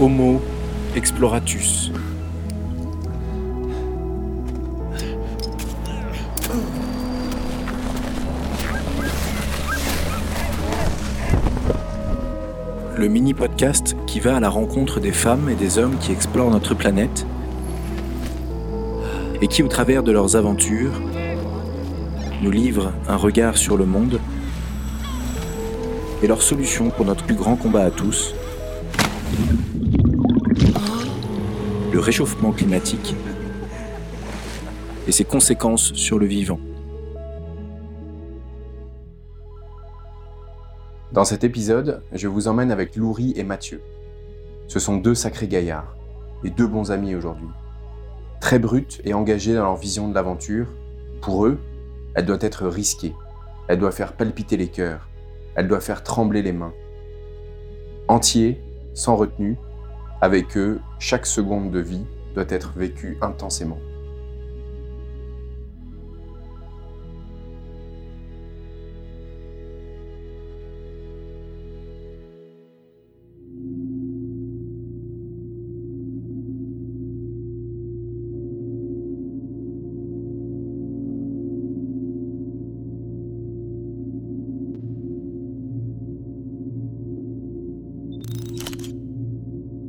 Homo exploratus. Le mini-podcast qui va à la rencontre des femmes et des hommes qui explorent notre planète et qui, au travers de leurs aventures, nous livrent un regard sur le monde et leurs solutions pour notre plus grand combat à tous, le réchauffement climatique et ses conséquences sur le vivant. Dans cet épisode, je vous emmène avec Loury et Mathieu. Ce sont deux sacrés gaillards et deux bons amis aujourd'hui. Très bruts et engagés dans leur vision de l'aventure, pour eux, elle doit être risquée, elle doit faire palpiter les cœurs, elle doit faire trembler les mains. Entiers, sans retenue, avec eux, chaque seconde de vie doit être vécue intensément.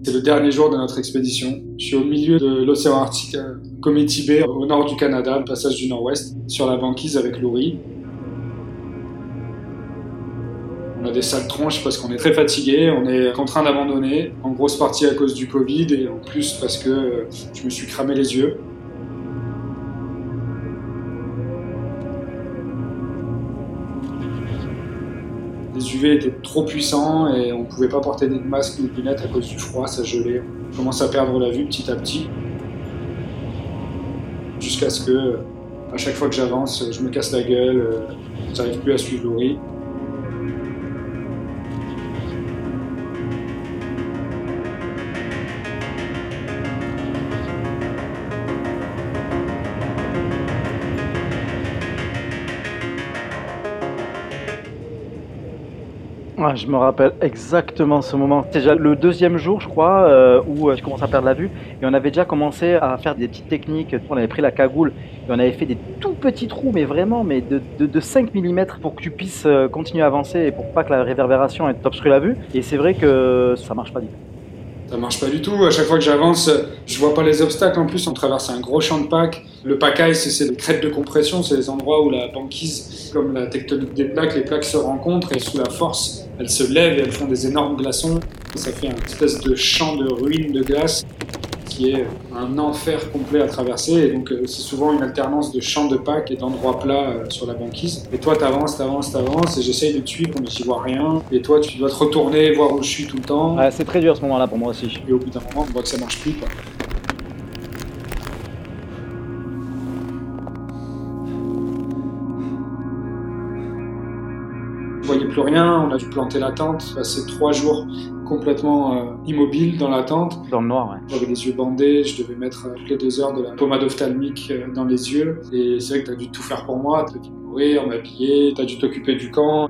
C'est le dernier jour de notre expédition. Je suis au milieu de l'océan Arctique, Cométí Bay, au nord du Canada, le passage du nord-ouest, sur la banquise avec Laurie. On a des sales tronches parce qu'on est très fatigué, on est en train d'abandonner, en grosse partie à cause du Covid et en plus parce que je me suis cramé les yeux. UV étaient trop puissants et on pouvait pas porter de masque ni de lunettes à cause du froid, ça gelait. On commence à perdre la vue petit à petit. Jusqu'à ce que, à chaque fois que j'avance, je me casse la gueule, j'arrive plus à suivre Laurie. Ouais, je me rappelle exactement ce moment. C'est déjà le deuxième jour, je crois, euh, où euh, je commence à perdre la vue. Et on avait déjà commencé à faire des petites techniques. On avait pris la cagoule et on avait fait des tout petits trous, mais vraiment mais de, de, de 5 mm pour que tu puisses euh, continuer à avancer et pour pas que la réverbération t'obstrue la vue. Et c'est vrai que ça marche pas du tout. Ça marche pas du tout. À chaque fois que j'avance, je vois pas les obstacles. En plus, on traverse un gros champ de Pâques. Le Pâques, c'est les crêtes de compression. C'est les endroits où la banquise, comme la tectonique des plaques, les plaques se rencontrent et sous la force, elles se lèvent et elles font des énormes glaçons. Ça fait une espèce de champ de ruines de glace qui est un enfer complet à traverser. Et donc, c'est souvent une alternance de champs de Pâques et d'endroits plats sur la banquise. Et toi, t'avances, t'avances, t'avances, et j'essaye de te suivre, mais j'y vois rien. Et toi, tu dois te retourner, voir où je suis tout le temps. Ouais, c'est très dur à ce moment-là pour moi aussi. Et au bout d'un moment, on voit que ça marche plus. Quoi. Je voyais plus rien, on a dû planter la tente, passer trois jours complètement euh, immobile dans la tente. Dans le noir, ouais. J'avais les yeux bandés, je devais mettre euh, toutes les deux heures de la pommade ophtalmique euh, dans les yeux. Et c'est vrai que tu as dû tout faire pour moi, tu as dû nourrir, m'habiller, tu as dû t'occuper du camp.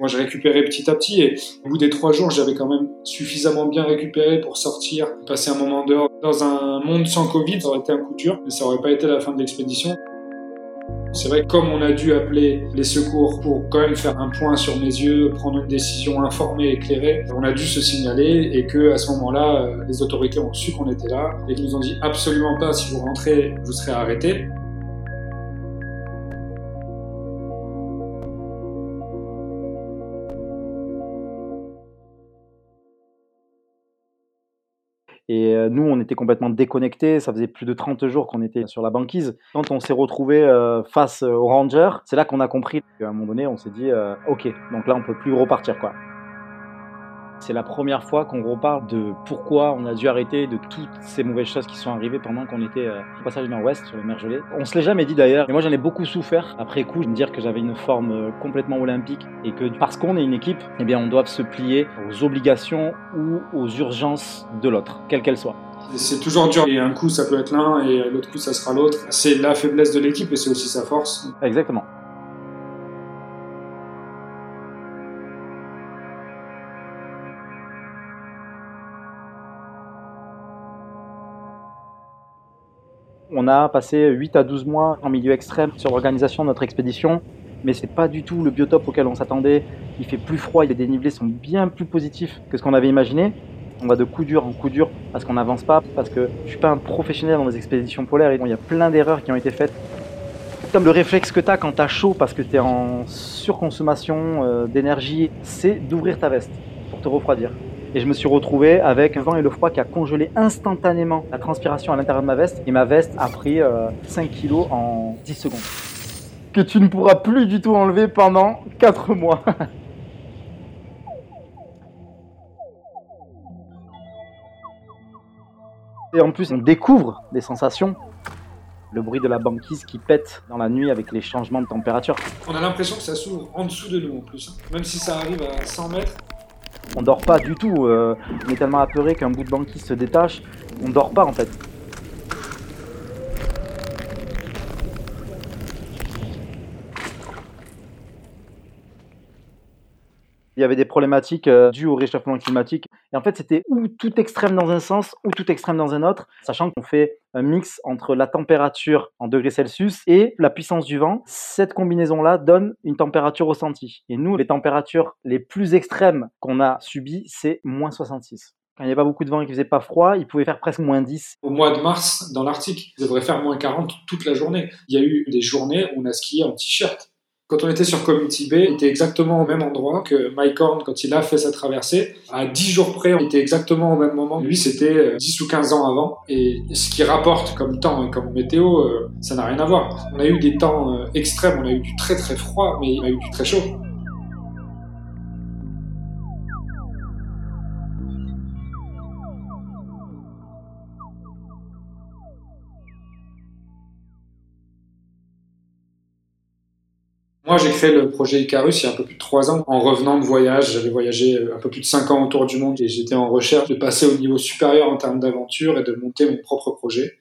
Moi, j'ai récupéré petit à petit et au bout des trois jours, j'avais quand même suffisamment bien récupéré pour sortir, passer un moment dehors. Dans un monde sans Covid, ça aurait été un coup dur, mais ça aurait pas été la fin de l'expédition. C'est vrai que comme on a dû appeler les secours pour quand même faire un point sur mes yeux, prendre une décision informée, éclairée, on a dû se signaler et que à ce moment-là, les autorités ont su qu'on était là et qu'ils nous ont dit absolument pas si vous rentrez, vous serez arrêté. Et nous, on était complètement déconnectés. Ça faisait plus de 30 jours qu'on était sur la banquise. Quand on s'est retrouvé euh, face aux rangers, c'est là qu'on a compris qu'à un moment donné, on s'est dit euh, OK, donc là, on peut plus repartir. quoi. C'est la première fois qu'on reparle de pourquoi on a dû arrêter, de toutes ces mauvaises choses qui sont arrivées pendant qu'on était euh, au passage du Nord-Ouest sur le mer gelée. On se l'est jamais dit d'ailleurs, et moi j'en ai beaucoup souffert après coup, de me dire que j'avais une forme euh, complètement olympique et que parce qu'on est une équipe, eh bien on doit se plier aux obligations ou aux urgences de l'autre, quelle qu'elle soit. C'est toujours dur, et un coup ça peut être l'un et l'autre coup ça sera l'autre. C'est la faiblesse de l'équipe et c'est aussi sa force. Exactement. On a passé 8 à 12 mois en milieu extrême sur l'organisation de notre expédition, mais c'est pas du tout le biotope auquel on s'attendait. Il fait plus froid, les dénivelés sont bien plus positifs que ce qu'on avait imaginé. On va de coup dur en coup dur parce qu'on n'avance pas, parce que je suis pas un professionnel dans les expéditions polaires et il y a plein d'erreurs qui ont été faites. Comme le réflexe que tu as quand tu as chaud parce que tu es en surconsommation euh, d'énergie, c'est d'ouvrir ta veste pour te refroidir. Et je me suis retrouvé avec un vent et le froid qui a congelé instantanément la transpiration à l'intérieur de ma veste. Et ma veste a pris 5 euh, kilos en 10 secondes. Que tu ne pourras plus du tout enlever pendant 4 mois. et en plus, on découvre des sensations le bruit de la banquise qui pète dans la nuit avec les changements de température. On a l'impression que ça s'ouvre en dessous de nous en plus. Hein. Même si ça arrive à 100 mètres, on dort pas du tout. Euh, on est tellement apeuré qu'un bout de banquise se détache. On dort pas en fait. Il y avait des problématiques euh, dues au réchauffement climatique. Et en fait, c'était ou tout extrême dans un sens ou tout extrême dans un autre, sachant qu'on fait un mix entre la température en degrés Celsius et la puissance du vent. Cette combinaison-là donne une température ressentie. Et nous, les températures les plus extrêmes qu'on a subies, c'est moins 66. Quand il n'y avait pas beaucoup de vent et qu'il faisait pas froid, il pouvait faire presque moins 10. Au mois de mars, dans l'Arctique, il devrait faire moins 40 toute la journée. Il y a eu des journées où on a skié en t-shirt. Quand on était sur Community Bay, on était exactement au même endroit que Mike Horn quand il a fait sa traversée. À 10 jours près, on était exactement au même moment. Lui, c'était 10 euh, ou 15 ans avant. Et ce qui rapporte comme temps et comme météo, euh, ça n'a rien à voir. On a eu des temps euh, extrêmes, on a eu du très très froid, mais il a eu du très chaud. Moi, j'ai créé le projet Icarus il y a un peu plus de trois ans. En revenant de voyage, j'avais voyagé un peu plus de cinq ans autour du monde et j'étais en recherche de passer au niveau supérieur en termes d'aventure et de monter mon propre projet.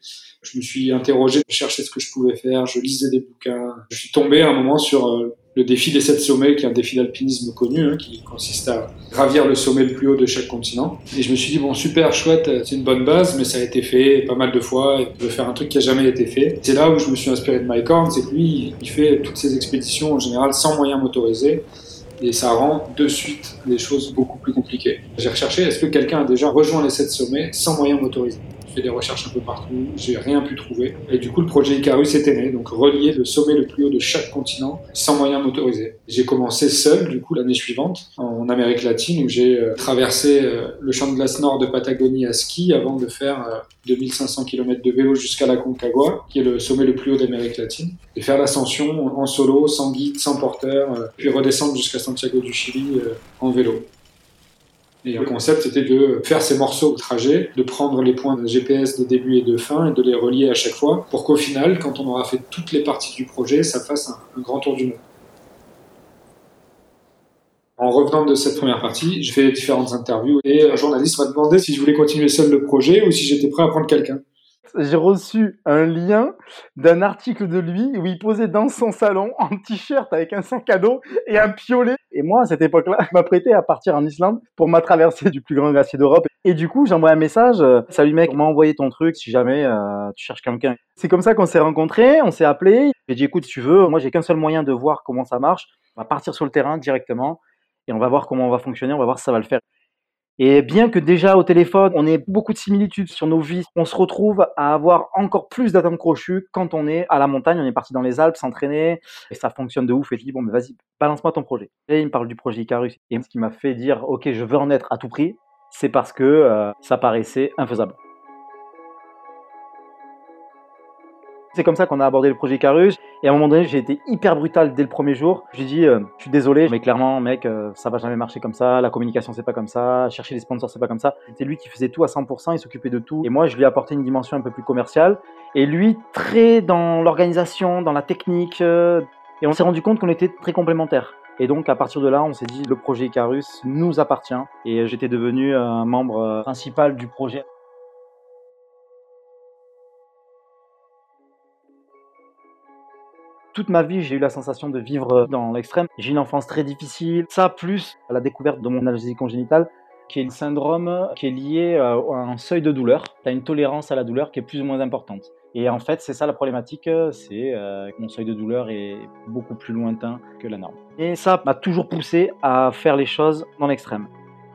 Je me suis interrogé, je cherchais ce que je pouvais faire, je lisais des bouquins. Je suis tombé à un moment sur euh, le défi des sept sommets, qui est un défi d'alpinisme connu, hein, qui consiste à gravir le sommet le plus haut de chaque continent. Et je me suis dit, bon, super, chouette, c'est une bonne base, mais ça a été fait pas mal de fois, et je veux faire un truc qui a jamais été fait. C'est là où je me suis inspiré de Mike Horn, c'est que lui, il fait toutes ses expéditions en général sans moyens motorisés. Et ça rend de suite les choses beaucoup plus compliquées. J'ai recherché, est-ce que quelqu'un a déjà rejoint les sept sommets sans moyens motorisés? Fait des recherches un peu partout, j'ai rien pu trouver. Et du coup, le projet Icarus était né, donc relier le sommet le plus haut de chaque continent sans moyens motorisés. J'ai commencé seul, du coup, l'année suivante, en Amérique latine, où j'ai euh, traversé euh, le champ de glace nord de Patagonie à ski avant de faire 2500 euh, km de vélo jusqu'à la Concagua, qui est le sommet le plus haut d'Amérique latine, et faire l'ascension en solo, sans guide, sans porteur, puis redescendre jusqu'à Santiago du Chili en vélo. Et le concept, c'était de faire ces morceaux au trajet, de prendre les points de GPS de début et de fin et de les relier à chaque fois pour qu'au final, quand on aura fait toutes les parties du projet, ça fasse un, grand tour du monde. En revenant de cette première partie, je fais différentes interviews et un journaliste m'a demandé si je voulais continuer seul le projet ou si j'étais prêt à prendre quelqu'un j'ai reçu un lien d'un article de lui où il posait dans son salon en t-shirt avec un sac à dos et un piolet. Et moi, à cette époque-là, je m'apprêtais à partir en Islande pour ma traversée du plus grand glacier d'Europe. Et du coup, j'envoie un message euh, Salut mec, m'a envoyé ton truc si jamais euh, tu cherches quelqu'un? C'est comme ça qu'on s'est rencontrés, on s'est appelés. J'ai dit Écoute, si tu veux, moi j'ai qu'un seul moyen de voir comment ça marche. On va partir sur le terrain directement et on va voir comment on va fonctionner, on va voir si ça va le faire. Et bien que déjà au téléphone, on ait beaucoup de similitudes sur nos vies, on se retrouve à avoir encore plus d'atomes crochus quand on est à la montagne, on est parti dans les Alpes s'entraîner, et ça fonctionne de ouf, et je dis, bon, mais vas-y, balance-moi ton projet. Et il me parle du projet Icarus. Et ce qui m'a fait dire, ok, je veux en être à tout prix, c'est parce que euh, ça paraissait infaisable. C'est comme ça qu'on a abordé le projet Carus. Et à un moment donné, j'ai été hyper brutal dès le premier jour. J'ai dit, euh, je suis désolé, mais clairement, mec, euh, ça va jamais marcher comme ça. La communication, c'est pas comme ça. Chercher des sponsors, c'est pas comme ça. C'était lui qui faisait tout à 100%, il s'occupait de tout. Et moi, je lui ai apporté une dimension un peu plus commerciale. Et lui, très dans l'organisation, dans la technique. Euh, et on s'est rendu compte qu'on était très complémentaires. Et donc, à partir de là, on s'est dit, le projet Icarus nous appartient. Et j'étais devenu un membre principal du projet. Toute ma vie, j'ai eu la sensation de vivre dans l'extrême. J'ai une enfance très difficile. Ça, plus la découverte de mon analgésie congénitale, qui est un syndrome qui est lié à un seuil de douleur. Tu as une tolérance à la douleur qui est plus ou moins importante. Et en fait, c'est ça la problématique, c'est euh, que mon seuil de douleur est beaucoup plus lointain que la norme. Et ça m'a toujours poussé à faire les choses dans l'extrême.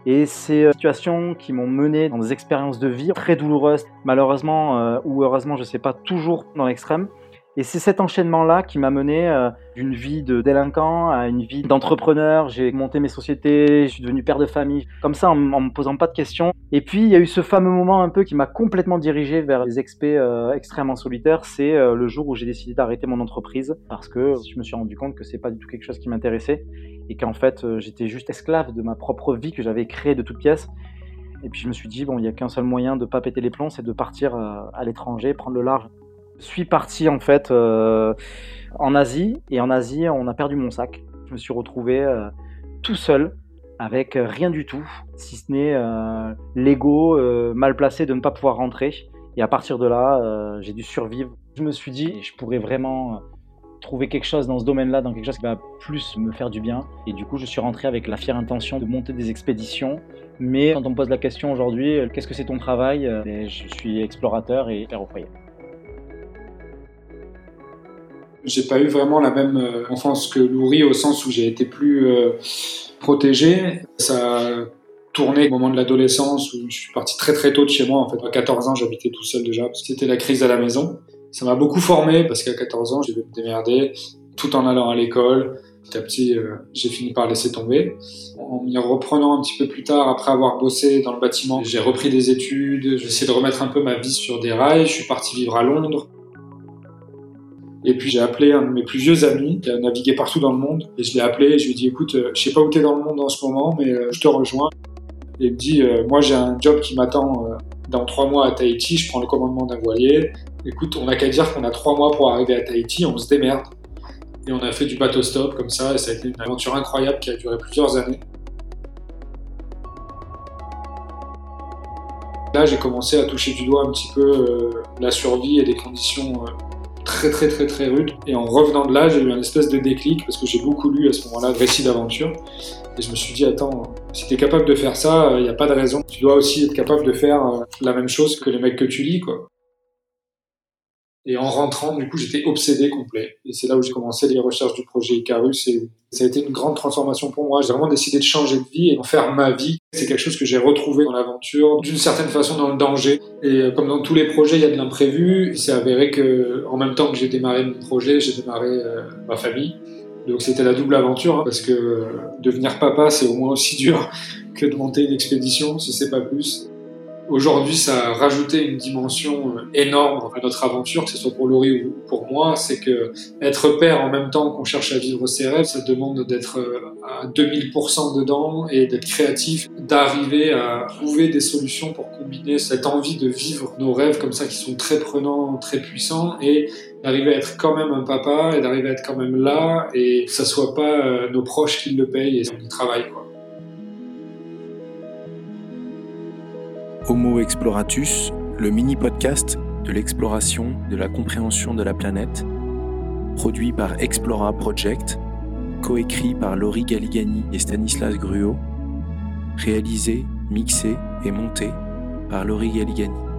Et des situations qui m'ont mené dans des expériences de vie très douloureuses, malheureusement euh, ou heureusement, je ne sais pas, toujours dans l'extrême. Et c'est cet enchaînement-là qui m'a mené euh, d'une vie de délinquant à une vie d'entrepreneur. J'ai monté mes sociétés, je suis devenu père de famille, comme ça en, ne me posant pas de questions. Et puis il y a eu ce fameux moment un peu qui m'a complètement dirigé vers les expés euh, extrêmement solitaires. C'est euh, le jour où j'ai décidé d'arrêter mon entreprise parce que je me suis rendu compte que c'est pas du tout quelque chose qui m'intéressait et qu'en fait j'étais juste esclave de ma propre vie que j'avais créée de toutes pièces. Et puis je me suis dit bon, il y a qu'un seul moyen de pas péter les plombs, c'est de partir à l'étranger, prendre le large. Je suis parti en fait euh, en Asie et en Asie on a perdu mon sac. Je me suis retrouvé euh, tout seul avec rien du tout, si ce n'est euh, l'ego mal placé de ne pas pouvoir rentrer. Et à partir de là, j'ai dû survivre. Je me suis dit, je pourrais vraiment trouver quelque chose dans ce domaine-là, dans quelque chose qui va plus me faire du bien. Et du coup, je suis rentré avec la fière intention de monter des expéditions. Mais quand on me pose la question aujourd'hui, qu'est-ce que c'est ton travail? Je suis explorateur et père au foyer. J'ai pas eu vraiment la même euh, enfance que Louri au sens où j'ai été plus euh, protégé. Ça a tourné au moment de l'adolescence où je suis parti très très tôt de chez moi. En fait, à 14 ans, j'habitais tout seul déjà. C'était la crise à la maison. Ça m'a beaucoup formé parce qu'à 14 ans, j'ai dû me démerder tout en allant à l'école. Petit à petit, euh, j'ai fini par laisser tomber. En m'y reprenant un petit peu plus tard, après avoir bossé dans le bâtiment, j'ai repris des études, j'ai essayé de remettre un peu ma vie sur des rails. Je suis parti vivre à Londres. Et puis j'ai appelé un de mes plus vieux amis qui a navigué partout dans le monde. Et je l'ai appelé et je lui ai dit écoute, euh, je sais pas où t'es dans le monde en ce moment, mais euh, je te rejoins. Et il me dit euh, moi j'ai un job qui m'attend dans trois mois à Tahiti, je prends le commandement d'un voilier. Écoute, on n'a qu'à dire qu'on a trois mois pour arriver à Tahiti, on se démerde. Et on a fait du bateau stop comme ça, et ça a été une aventure incroyable qui a duré plusieurs années. Là, j'ai commencé à toucher du doigt un petit peu la survie et des conditions très très très rude. Et en revenant de là, j'ai eu un espèce de déclic parce que j'ai beaucoup lu à ce moment-là de récits d'aventure. Et je me suis dit, attends, si tu es capable de faire ça, il n'y a pas de raison. Tu dois aussi être capable de faire euh, la même chose que les mecs que tu lis, quoi. Et en rentrant, du coup, j'étais obsédé complet. Et c'est là où j'ai commencé les recherches du projet Icarus et ça a été une grande transformation pour moi. J'ai vraiment décidé de changer de vie et en faire ma vie. C'est quelque chose que j'ai retrouvé dans l'aventure, d'une certaine façon dans le danger. Et euh, comme dans tous les projets, il y a de l'imprévu. C'est avéré que, en même temps que j'ai démarré mon projet, j'ai démarré euh, ma famille. Donc c'était la double aventure, hein, parce que euh, devenir papa, c'est au moins aussi dur que de monter une expédition, si c'est pas plus. Aujourd'hui, ça a rajouté une dimension euh, énorme à notre aventure, que ce soit pour Laurie ou pour moi. C'est que être père en même temps qu'on cherche à vivre ses rêves, ça demande d'être euh, à 2000% dedans et d'être créatif, d'arriver à trouver des solutions pour combiner cette envie de vivre nos rêves comme ça qui sont très prenants, très puissants et d'arriver à être quand même un papa et d'arriver à être quand même là et que ça soit pas euh, nos proches qui le payent et on y travaille quoi. Homo Exploratus, le mini-podcast de l'exploration, de la compréhension de la planète, produit par Explora Project, coécrit par Laurie Galigani et Stanislas Gruot, réalisé, mixé et monté par Laurie Galigani.